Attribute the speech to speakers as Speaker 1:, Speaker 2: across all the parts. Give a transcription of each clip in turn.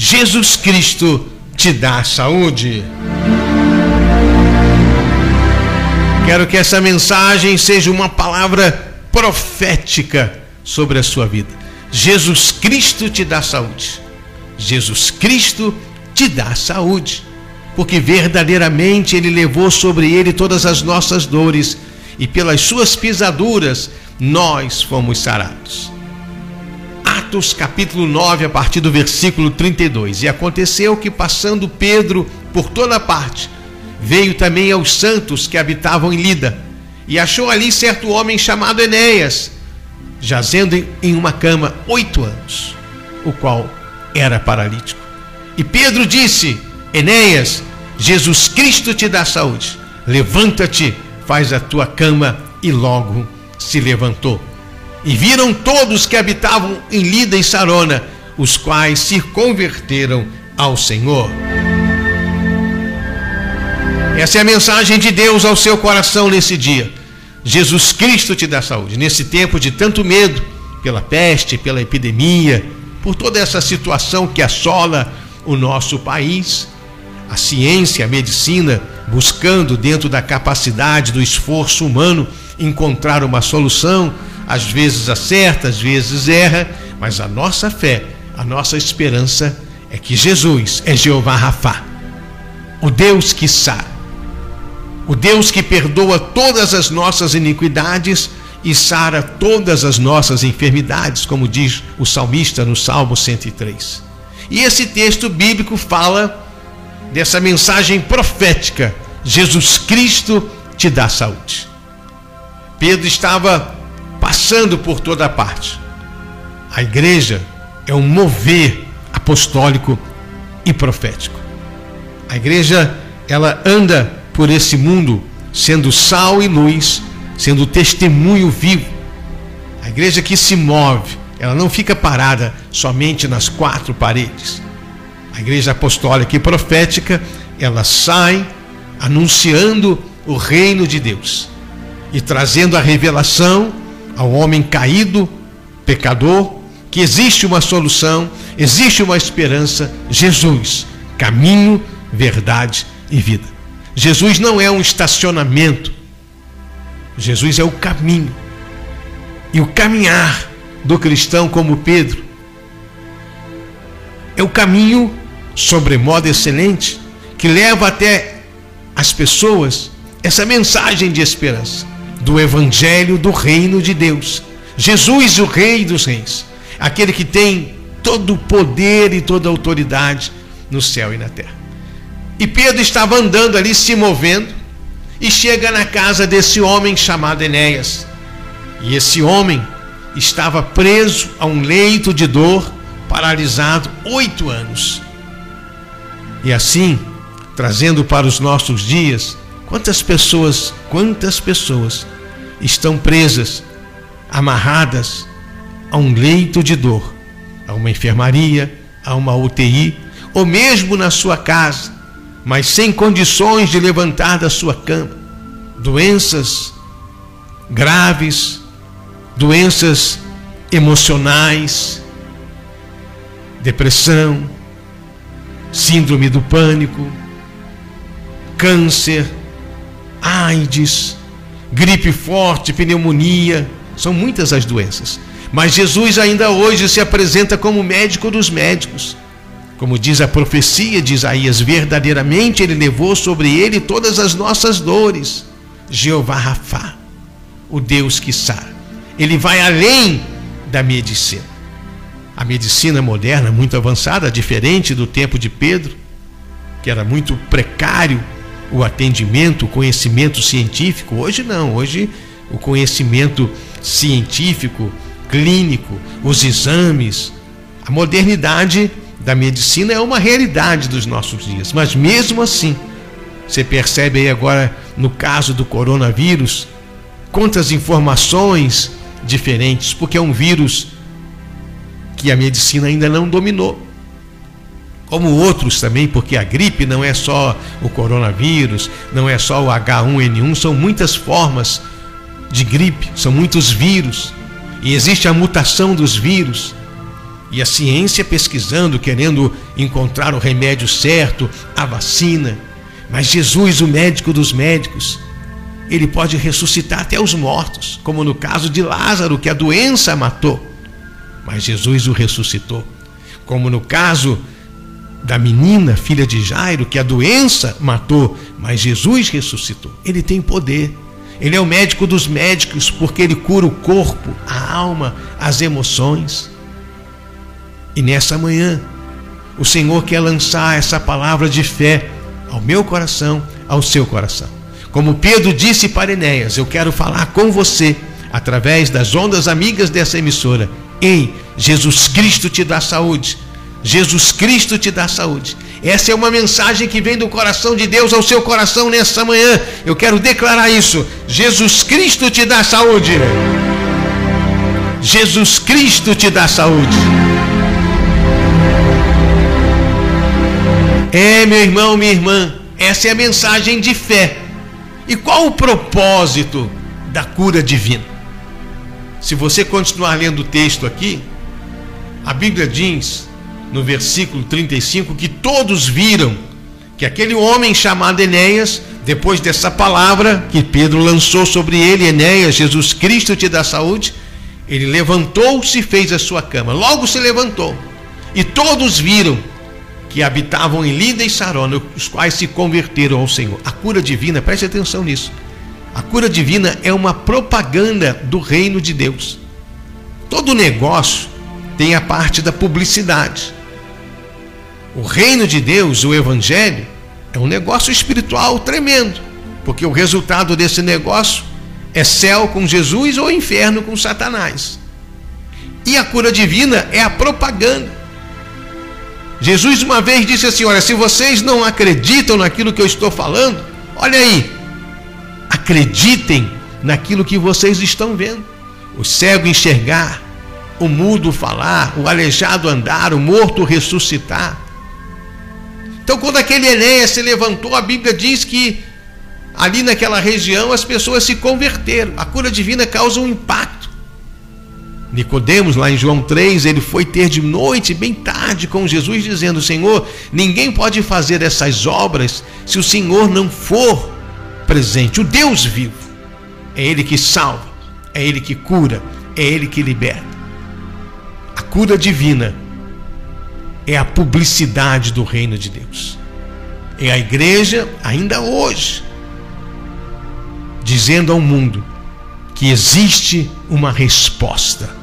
Speaker 1: Jesus Cristo te dá saúde. Quero que essa mensagem seja uma palavra profética sobre a sua vida. Jesus Cristo te dá saúde. Jesus Cristo te dá saúde. Porque verdadeiramente Ele levou sobre Ele todas as nossas dores e pelas suas pisaduras nós fomos sarados. Atos capítulo 9, a partir do versículo 32. E aconteceu que, passando Pedro por toda parte, veio também aos santos que habitavam em Lida, e achou ali certo homem chamado Enéas, jazendo em uma cama oito anos, o qual era paralítico. E Pedro disse: Enéas, Jesus Cristo te dá saúde. Levanta-te, faz a tua cama. E logo se levantou. E viram todos que habitavam em Lida e Sarona, os quais se converteram ao Senhor. Essa é a mensagem de Deus ao seu coração nesse dia. Jesus Cristo te dá saúde. Nesse tempo de tanto medo, pela peste, pela epidemia, por toda essa situação que assola o nosso país, a ciência, a medicina, buscando dentro da capacidade do esforço humano encontrar uma solução, às vezes acerta, às vezes erra, mas a nossa fé, a nossa esperança é que Jesus é Jeová Rafá, o Deus que sara o Deus que perdoa todas as nossas iniquidades e sara todas as nossas enfermidades, como diz o salmista no Salmo 103. E esse texto bíblico fala dessa mensagem profética: Jesus Cristo te dá saúde. Pedro estava passando por toda parte. A igreja é um mover apostólico e profético. A igreja ela anda por esse mundo, sendo sal e luz, sendo testemunho vivo. A igreja que se move, ela não fica parada somente nas quatro paredes. A igreja apostólica e profética, ela sai anunciando o reino de Deus e trazendo a revelação ao homem caído, pecador, que existe uma solução, existe uma esperança, Jesus, caminho, verdade e vida. Jesus não é um estacionamento. Jesus é o caminho. E o caminhar do cristão como Pedro é o caminho sobremodo excelente que leva até as pessoas essa mensagem de esperança do evangelho do reino de Deus. Jesus, o rei dos reis, aquele que tem todo o poder e toda a autoridade no céu e na terra. E Pedro estava andando ali, se movendo, e chega na casa desse homem chamado Enéas. E esse homem estava preso a um leito de dor, paralisado oito anos. E assim, trazendo para os nossos dias, quantas pessoas, quantas pessoas estão presas, amarradas a um leito de dor, a uma enfermaria, a uma UTI, ou mesmo na sua casa, mas sem condições de levantar da sua cama. Doenças graves, doenças emocionais, depressão, síndrome do pânico, câncer, AIDS, gripe forte, pneumonia, são muitas as doenças. Mas Jesus ainda hoje se apresenta como médico dos médicos como diz a profecia de Isaías, verdadeiramente ele levou sobre ele todas as nossas dores. Jeová Rafá, o Deus que sara. Ele vai além da medicina. A medicina moderna, muito avançada, diferente do tempo de Pedro, que era muito precário o atendimento, o conhecimento científico. Hoje não, hoje o conhecimento científico, clínico, os exames, a modernidade da medicina é uma realidade dos nossos dias, mas mesmo assim, você percebe aí agora no caso do coronavírus, quantas informações diferentes, porque é um vírus que a medicina ainda não dominou. Como outros também, porque a gripe não é só o coronavírus, não é só o H1N1, são muitas formas de gripe, são muitos vírus. E existe a mutação dos vírus. e a ciência pesquisando, querendo encontrar o remédio certo, a vacina. Mas Jesus, o médico dos médicos, ele pode ressuscitar até os mortos, como no caso de Lázaro, que a doença matou. Mas Jesus o ressuscitou. Como no caso da menina, filha de Jairo, que a doença matou, mas Jesus ressuscitou. Ele tem poder. Ele é o médico dos médicos, porque ele cura o corpo, a alma, as emoções. E nessa manhã, o Senhor quer lançar essa palavra de fé ao meu coração, ao seu coração. Como Pedro disse para Enéas, eu quero falar com você através das ondas amigas dessa emissora. Ei, Jesus Cristo te dá saúde. Jesus Cristo te dá saúde. Essa é uma mensagem que vem do coração de Deus ao seu coração nessa manhã. Eu quero declarar isso. Jesus Cristo te dá saúde. Jesus Cristo te dá saúde. É, meu irmão, minha irmã, essa é a mensagem de fé. E qual o propósito da cura divina? Se você continuar lendo o texto aqui, a Bíblia diz no versículo 35 que todos viram que aquele homem chamado Enéas, depois dessa palavra que Pedro lançou sobre ele, Enéas, Jesus Cristo te dá saúde, ele levantou-se e fez a sua cama. Logo se levantou. E todos viram que habitavam em Lida e Sarona, os quais se converteram ao Senhor. A cura divina, preste atenção nisso. A cura divina é uma propaganda do reino de Deus. Todo negócio tem a parte da publicidade. O reino de Deus, o evangelho, é um negócio espiritual tremendo, porque o resultado desse negócio é céu com Jesus ou inferno com Satanás. E a cura divina é a propaganda. Jesus uma vez disse assim: Olha, se vocês não acreditam naquilo que eu estou falando, olha aí, acreditem naquilo que vocês estão vendo. O cego enxergar, o mudo falar, o aleijado andar, o morto ressuscitar. Então, quando aquele Enéas se levantou, a Bíblia diz que ali naquela região as pessoas se converteram. A cura divina causa um impacto. Nicodemos, lá em João 3, ele foi ter de noite, bem tarde, com Jesus, dizendo: Senhor, ninguém pode fazer essas obras se o Senhor não for presente. O Deus vivo é Ele que salva, é Ele que cura, é Ele que liberta. A cura divina é a publicidade do reino de Deus. É a igreja, ainda hoje, dizendo ao mundo que existe uma resposta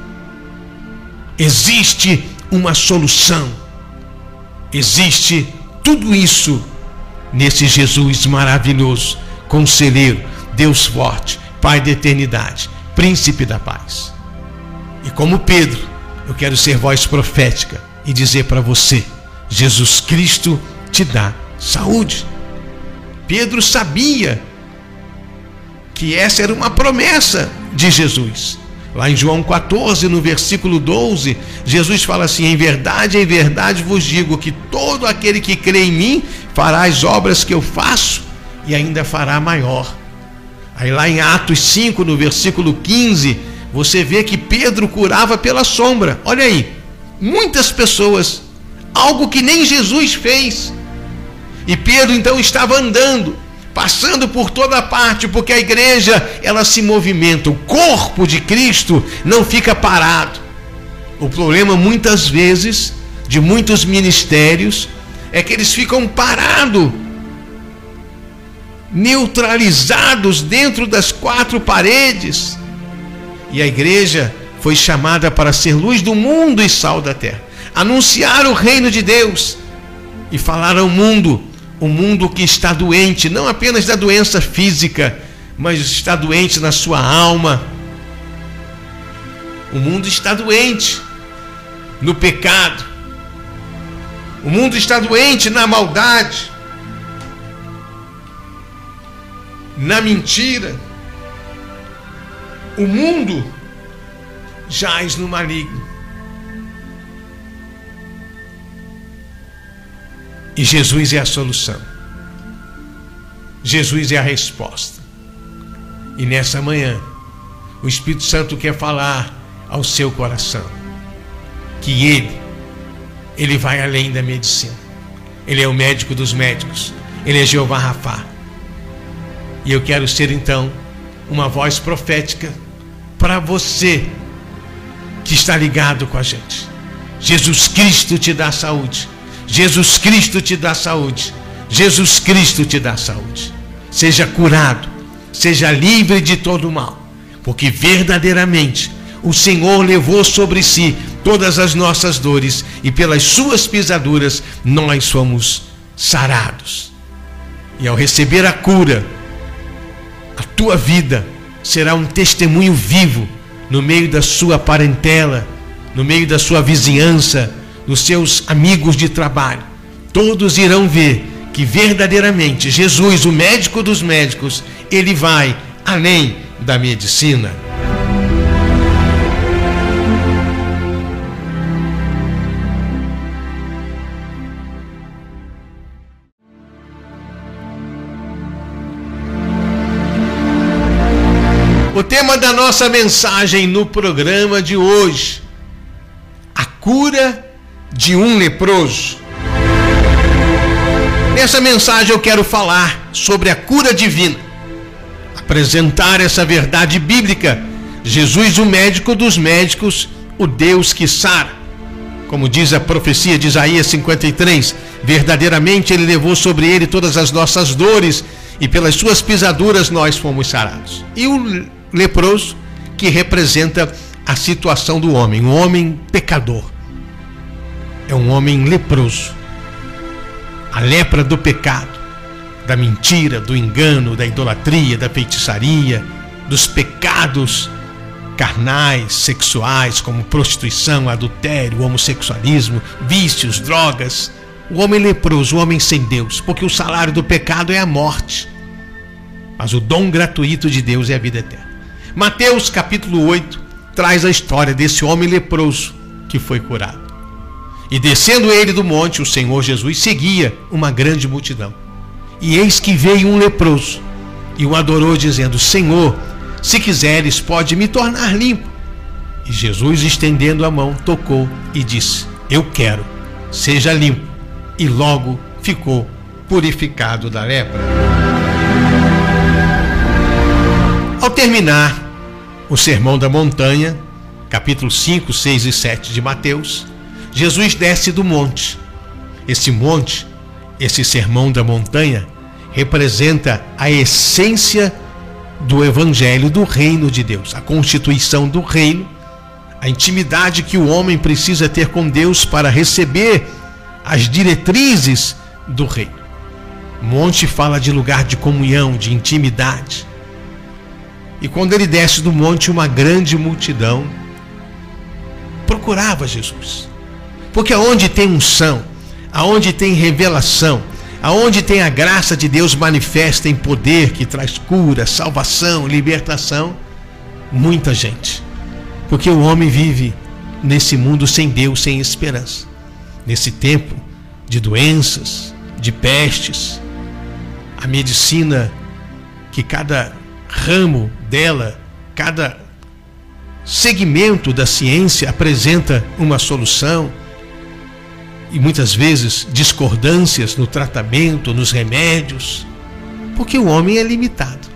Speaker 1: existe uma solução. Existe tudo isso nesse Jesus maravilhoso, conselheiro, Deus forte, Pai da eternidade, príncipe da paz. E como Pedro, eu quero ser voz profética e dizer para você: Jesus Cristo te dá saúde. Pedro sabia que essa era uma promessa de Jesus. Lá em João 14, no versículo 12, Jesus fala assim: Em verdade, em verdade vos digo que todo aquele que crê em mim fará as obras que eu faço e ainda fará maior. Aí lá em Atos 5, no versículo 15, você vê que Pedro curava pela sombra. Olha aí, muitas pessoas, algo que nem Jesus fez. E Pedro então estava andando passando por toda parte, porque a igreja ela se movimenta, o corpo de Cristo não fica parado. O problema muitas vezes de muitos ministérios é que eles ficam parados, neutralizados dentro das quatro paredes. E a igreja foi chamada para ser luz do mundo e sal da terra, anunciar o reino de Deus e falar ao mundo o mundo que está doente, não apenas da doença física, mas está doente na sua alma. O mundo está doente no pecado. O mundo está doente na maldade, na mentira. O mundo jaz no maligno. E Jesus é a solução. Jesus é a resposta. E nessa manhã, o Espírito Santo quer falar ao seu coração que ele, ele vai além da medicina. Ele é o médico dos médicos. Ele é Jeová Rafá. E eu quero ser então uma voz profética para você que está ligado com a gente. Jesus Cristo te dá saúde. Jesus Cristo te dá saúde. Jesus Cristo te dá saúde. Seja curado, seja livre de todo mal, porque verdadeiramente o Senhor levou sobre si todas as nossas dores e pelas suas pisaduras nós fomos sarados. E ao receber a cura, a tua vida será um testemunho vivo no meio da sua parentela, no meio da sua vizinhança, dos seus amigos de trabalho. Todos irão ver que verdadeiramente Jesus, o médico dos médicos, ele vai além da medicina. Nossa mensagem no programa de hoje: a cura de um leproso. Nessa mensagem eu quero falar sobre a cura divina, apresentar essa verdade bíblica. Jesus, o médico dos médicos, o Deus que sara. Como diz a profecia de Isaías 53, verdadeiramente ele levou sobre ele todas as nossas dores e pelas suas pisaduras nós fomos sarados. E o leproso, que representa a situação do homem, um homem pecador. É um homem leproso. A lepra do pecado, da mentira, do engano, da idolatria, da feitiçaria, dos pecados carnais, sexuais, como prostituição, adultério, homossexualismo, vícios, drogas. O homem leproso, o homem sem Deus, porque o salário do pecado é a morte. Mas o dom gratuito de Deus é a vida eterna. Mateus capítulo 8 traz a história desse homem leproso que foi curado. E descendo ele do monte, o Senhor Jesus seguia uma grande multidão. E eis que veio um leproso e o adorou, dizendo: Senhor, se quiseres, pode me tornar limpo. E Jesus, estendendo a mão, tocou e disse: Eu quero, seja limpo. E logo ficou purificado da lepra. Ao terminar o Sermão da Montanha, capítulo 5, 6 e 7 de Mateus, Jesus desce do monte. Esse monte, esse Sermão da Montanha, representa a essência do Evangelho do Reino de Deus, a constituição do reino, a intimidade que o homem precisa ter com Deus para receber as diretrizes do reino. Monte fala de lugar de comunhão, de intimidade. E quando ele desce do monte, uma grande multidão procurava Jesus. Porque aonde tem unção, aonde tem revelação, aonde tem a graça de Deus manifesta em poder que traz cura, salvação, libertação, muita gente. Porque o homem vive nesse mundo sem Deus, sem esperança. Nesse tempo de doenças, de pestes, a medicina que cada ramo dela, cada segmento da ciência apresenta uma solução e muitas vezes discordâncias no tratamento, nos remédios, porque o homem é limitado.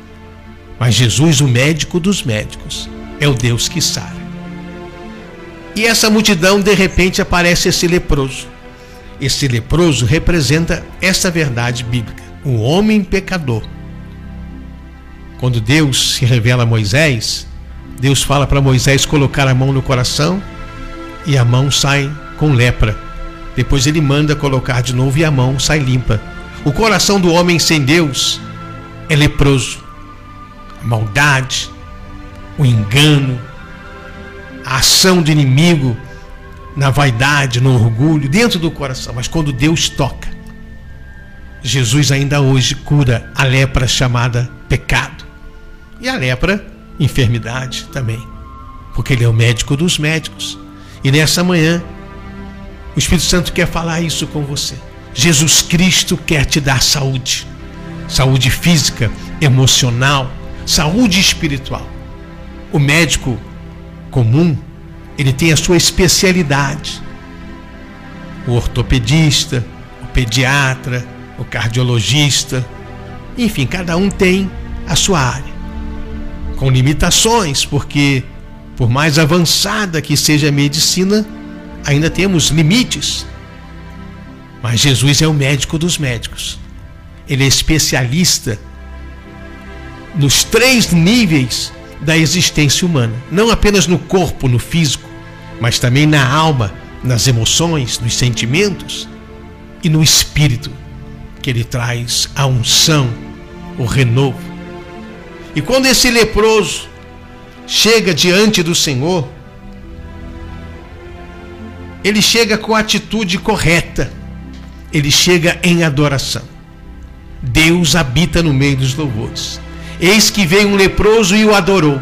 Speaker 1: Mas Jesus, o médico dos médicos, é o Deus que sara. E essa multidão, de repente, aparece esse leproso. Esse leproso representa essa verdade bíblica: o homem pecador quando Deus se revela a Moisés, Deus fala para Moisés colocar a mão no coração e a mão sai com lepra. Depois ele manda colocar de novo e a mão sai limpa. O coração do homem sem Deus é leproso. A maldade, o engano, a ação do inimigo na vaidade, no orgulho, dentro do coração. Mas quando Deus toca, Jesus ainda hoje cura a lepra chamada pecado. E a lepra, enfermidade também. Porque ele é o médico dos médicos. E nessa manhã, o Espírito Santo quer falar isso com você. Jesus Cristo quer te dar saúde. Saúde física, emocional, saúde espiritual. O médico comum, ele tem a sua especialidade. O ortopedista, o pediatra, o cardiologista, enfim, cada um tem a sua área. Com limitações, porque por mais avançada que seja a medicina, ainda temos limites. Mas Jesus é o médico dos médicos. Ele é especialista nos três níveis da existência humana, não apenas no corpo, no físico, mas também na alma, nas emoções, nos sentimentos e no espírito, que ele traz a unção, o renovo. E quando esse leproso chega diante do Senhor, ele chega com a atitude correta, ele chega em adoração. Deus habita no meio dos louvores. Eis que veio um leproso e o adorou.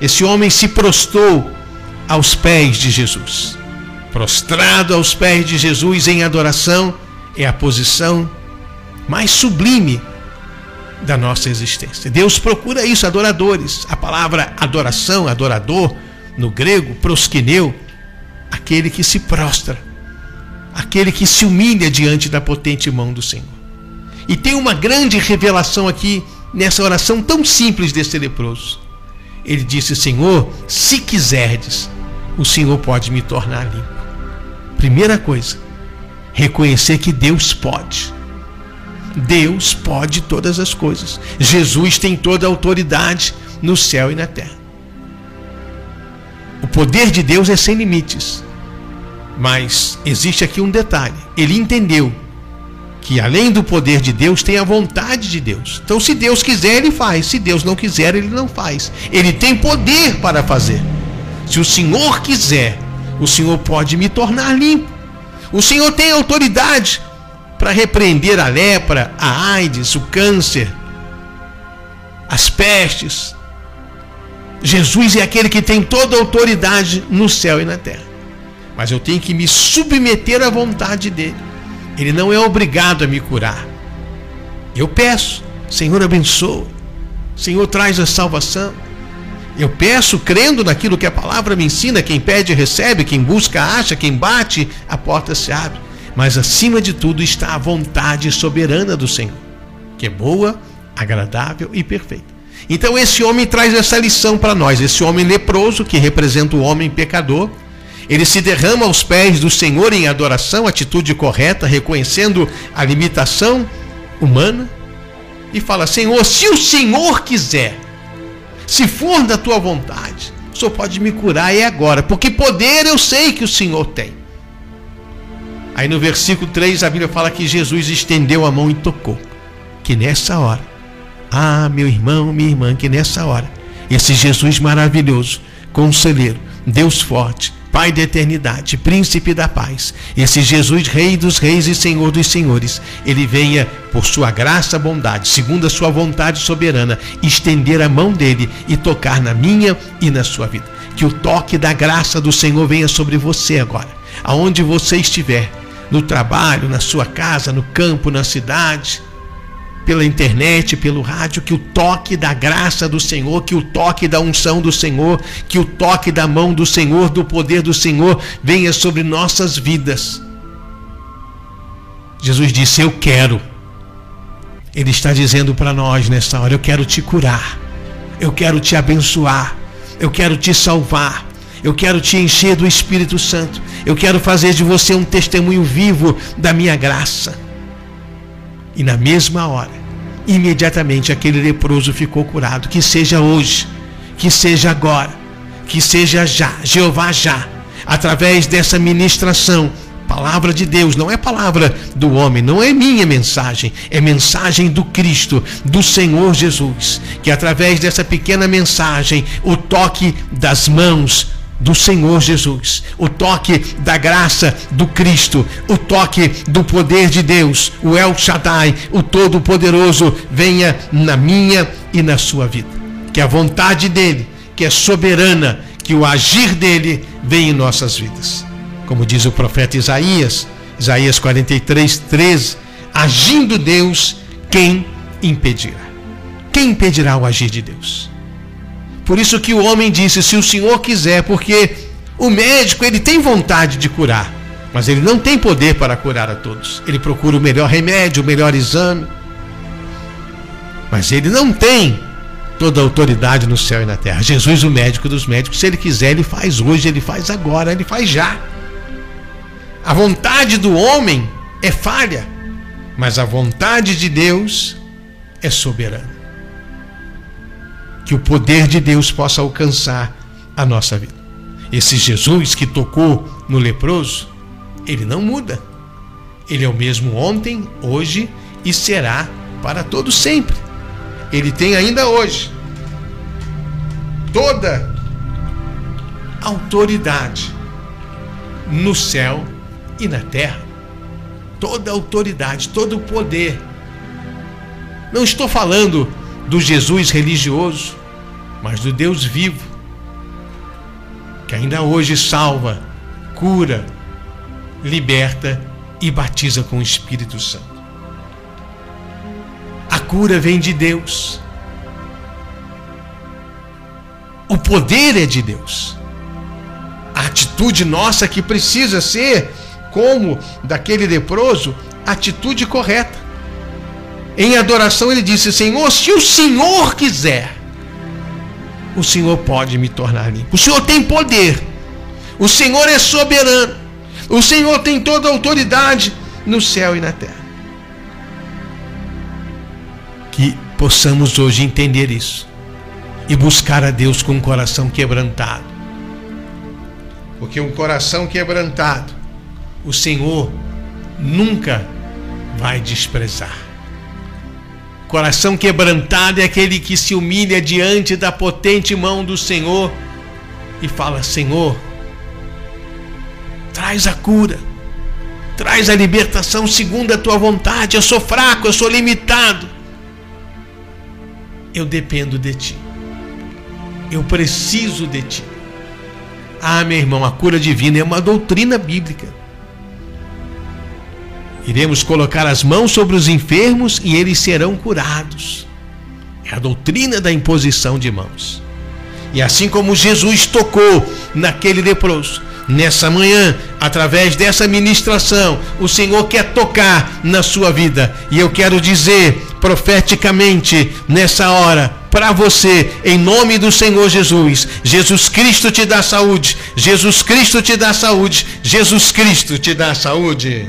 Speaker 1: Esse homem se prostrou aos pés de Jesus. Prostrado aos pés de Jesus em adoração é a posição mais sublime da nossa existência. Deus procura isso, adoradores. A palavra adoração, adorador, no grego, prosquineu, aquele que se prostra, aquele que se humilha diante da potente mão do Senhor. E tem uma grande revelação aqui nessa oração tão simples desse leproso. Ele disse: Senhor, se quiserdes, o Senhor pode me tornar limpo. Primeira coisa, reconhecer que Deus pode. Deus pode todas as coisas. Jesus tem toda a autoridade no céu e na terra. O poder de Deus é sem limites. Mas existe aqui um detalhe: ele entendeu que além do poder de Deus tem a vontade de Deus. Então, se Deus quiser, ele faz. Se Deus não quiser, ele não faz. Ele tem poder para fazer. Se o Senhor quiser, o Senhor pode me tornar limpo. O Senhor tem autoridade para repreender a lepra, a AIDS, o câncer, as pestes. Jesus é aquele que tem toda a autoridade no céu e na terra. Mas eu tenho que me submeter à vontade dele. Ele não é obrigado a me curar. Eu peço, Senhor abençoa. Senhor traz a salvação. Eu peço crendo naquilo que a palavra me ensina: quem pede, recebe, quem busca, acha, quem bate, a porta se abre. Mas acima de tudo está a vontade soberana do Senhor, que é boa, agradável e perfeita. Então esse homem traz essa lição para nós, esse homem leproso que representa o homem pecador, ele se derrama aos pés do Senhor em adoração, atitude correta, reconhecendo a limitação humana e fala: Senhor, se o Senhor quiser, se for da tua vontade, o Senhor pode me curar é agora, porque poder eu sei que o Senhor tem. Aí no versículo 3 a Bíblia fala que Jesus estendeu a mão e tocou. Que nessa hora, ah, meu irmão, minha irmã, que nessa hora, esse Jesus maravilhoso, conselheiro, Deus forte, Pai da eternidade, príncipe da paz, esse Jesus, Rei dos reis e Senhor dos senhores, ele venha, por sua graça, bondade, segundo a sua vontade soberana, estender a mão dele e tocar na minha e na sua vida. Que o toque da graça do Senhor venha sobre você agora, aonde você estiver, no trabalho, na sua casa, no campo, na cidade pela internet, pelo rádio, que o toque da graça do Senhor, que o toque da unção do Senhor, que o toque da mão do Senhor, do poder do Senhor venha sobre nossas vidas. Jesus disse: Eu quero. Ele está dizendo para nós nessa hora: Eu quero te curar, eu quero te abençoar, eu quero te salvar, eu quero te encher do Espírito Santo, eu quero fazer de você um testemunho vivo da minha graça. E na mesma hora, imediatamente aquele leproso ficou curado. Que seja hoje, que seja agora, que seja já, Jeová já, através dessa ministração. Palavra de Deus, não é palavra do homem, não é minha mensagem, é mensagem do Cristo, do Senhor Jesus. Que através dessa pequena mensagem, o toque das mãos do Senhor Jesus, o toque da graça do Cristo, o toque do poder de Deus, o El Shaddai, o Todo-Poderoso, venha na minha e na sua vida. Que a vontade dele, que é soberana, que o agir dele venha em nossas vidas. Como diz o profeta Isaías, Isaías 43, 13: agindo Deus, quem impedirá? Quem impedirá o agir de Deus? Por isso que o homem disse: Se o Senhor quiser, porque O médico, ele tem vontade de curar, mas ele não tem poder para curar a todos. Ele procura o melhor remédio, o melhor exame. Mas ele não tem toda a autoridade no céu e na terra. Jesus, o médico dos médicos, se ele quiser, ele faz hoje, ele faz agora, ele faz já. A vontade do homem é falha, mas a vontade de Deus é soberana. Que o poder de Deus possa alcançar a nossa vida. Esse Jesus que tocou no leproso, ele não muda. Ele é o mesmo ontem, hoje e será para todo sempre. Ele tem ainda hoje toda autoridade no céu e na terra. Toda autoridade, todo o poder. Não estou falando do Jesus religioso, mas do Deus vivo, que ainda hoje salva, cura, liberta e batiza com o Espírito Santo. A cura vem de Deus. O poder é de Deus. A atitude nossa que precisa ser como daquele leproso, atitude correta. Em adoração ele disse: Senhor, se o Senhor quiser, o Senhor pode me tornar limpo. O Senhor tem poder. O Senhor é soberano. O Senhor tem toda a autoridade no céu e na terra. Que possamos hoje entender isso e buscar a Deus com um coração quebrantado. Porque um coração quebrantado o Senhor nunca vai desprezar. Coração quebrantado é aquele que se humilha diante da potente mão do Senhor e fala: Senhor, traz a cura, traz a libertação segundo a tua vontade. Eu sou fraco, eu sou limitado. Eu dependo de ti. Eu preciso de ti. Ah, meu irmão, a cura divina é uma doutrina bíblica. Iremos colocar as mãos sobre os enfermos e eles serão curados. É a doutrina da imposição de mãos. E assim como Jesus tocou naquele leproso, nessa manhã, através dessa ministração, o Senhor quer tocar na sua vida. E eu quero dizer profeticamente nessa hora para você, em nome do Senhor Jesus. Jesus Cristo te dá saúde. Jesus Cristo te dá saúde. Jesus Cristo te dá saúde.